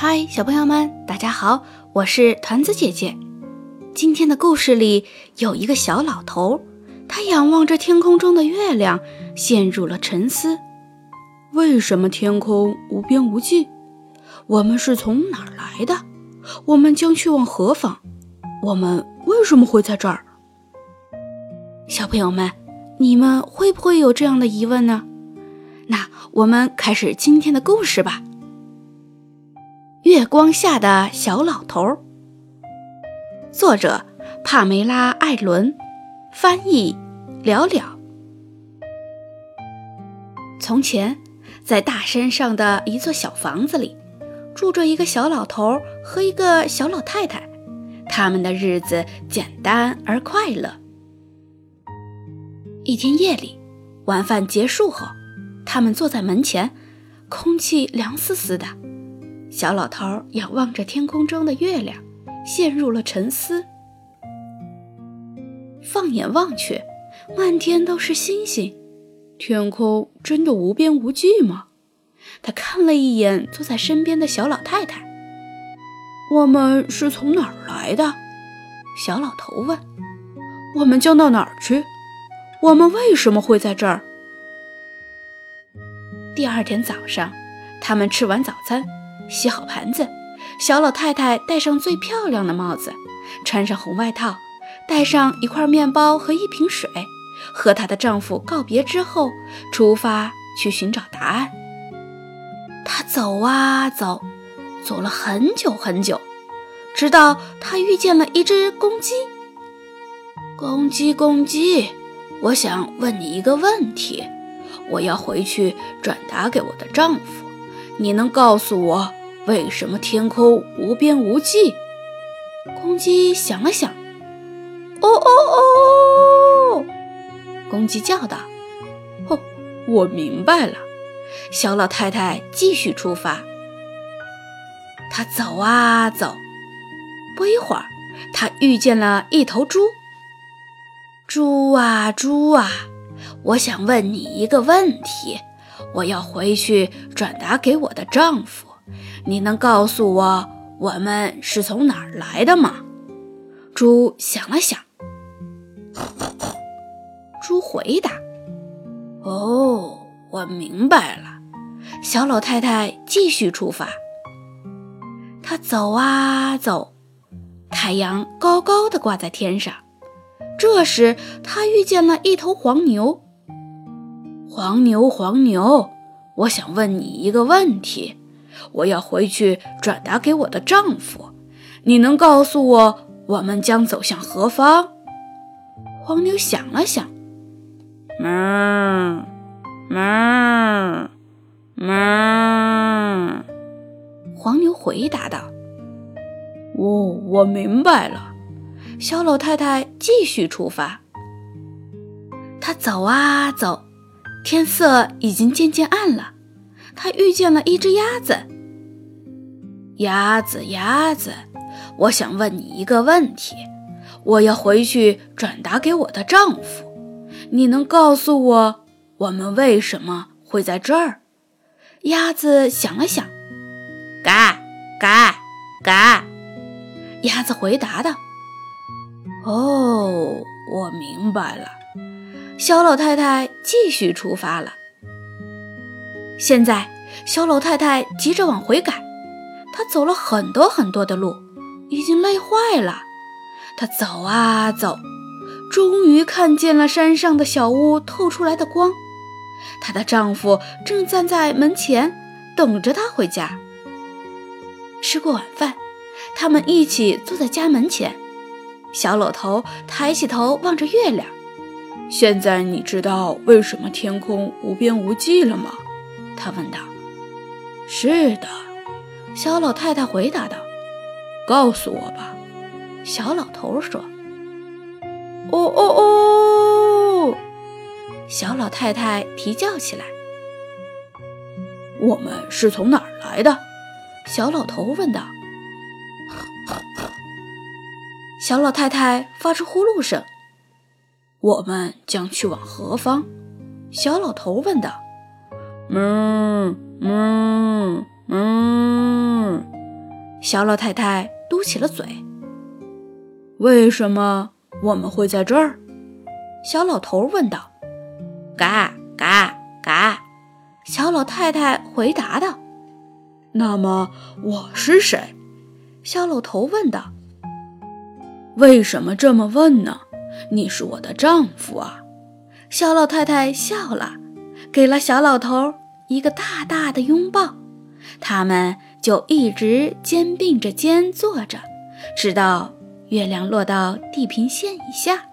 嗨，小朋友们，大家好，我是团子姐姐。今天的故事里有一个小老头，他仰望着天空中的月亮，陷入了沉思。为什么天空无边无际？我们是从哪儿来的？我们将去往何方？我们为什么会在这儿？小朋友们，你们会不会有这样的疑问呢？那我们开始今天的故事吧。月光下的小老头，作者帕梅拉·艾伦，翻译了了。从前，在大山上的一座小房子里，住着一个小老头和一个小老太太，他们的日子简单而快乐。一天夜里，晚饭结束后，他们坐在门前，空气凉丝丝的。小老头仰望着天空中的月亮，陷入了沉思。放眼望去，漫天都是星星，天空真的无边无际吗？他看了一眼坐在身边的小老太太：“我们是从哪儿来的？”小老头问。“我们将到哪儿去？我们为什么会在这儿？”第二天早上，他们吃完早餐。洗好盘子，小老太太戴上最漂亮的帽子，穿上红外套，带上一块面包和一瓶水，和她的丈夫告别之后，出发去寻找答案。她走啊走，走了很久很久，直到她遇见了一只公鸡。公鸡，公鸡，我想问你一个问题，我要回去转达给我的丈夫，你能告诉我？为什么天空无边无际？公鸡想了想，哦哦哦！公鸡叫道：“哦，我明白了。”小老太太继续出发。她走啊走，不一会儿，她遇见了一头猪。猪啊猪啊，我想问你一个问题，我要回去转达给我的丈夫。你能告诉我我们是从哪儿来的吗？猪想了想，猪回答：“哦，我明白了。”小老太太继续出发。她走啊走，太阳高高的挂在天上。这时，她遇见了一头黄牛。黄牛，黄牛，我想问你一个问题。我要回去转达给我的丈夫，你能告诉我我们将走向何方？黄牛想了想，哞哞哞，黄牛回答道：“哦，我明白了。”小老太太继续出发，她走啊走，天色已经渐渐暗了。他遇见了一只鸭子。鸭子，鸭子，我想问你一个问题，我要回去转达给我的丈夫，你能告诉我我们为什么会在这儿？鸭子想了想，嘎嘎嘎，鸭子回答道：“哦，我明白了。”小老太太继续出发了。现在，小老太太急着往回赶，她走了很多很多的路，已经累坏了。她走啊走，终于看见了山上的小屋透出来的光。她的丈夫正站在门前等着她回家。吃过晚饭，他们一起坐在家门前。小老头抬起头望着月亮。现在你知道为什么天空无边无际了吗？他问道：“是的。”小老太太回答道：“告诉我吧。”小老头说：“哦哦哦！”小老太太啼叫起来：“我们是从哪儿来的？”小老头问道。小老太太发出呼噜声：“我们将去往何方？”小老头问道。哞哞哞！小老太太嘟起了嘴。为什么我们会在这儿？小老头问道。嘎嘎嘎！小老太太回答道。那么我是谁？小老头问道。为什么这么问呢？你是我的丈夫啊！小老太太笑了，给了小老头一个大大的拥抱。他们就一直肩并着肩坐着，直到月亮落到地平线以下。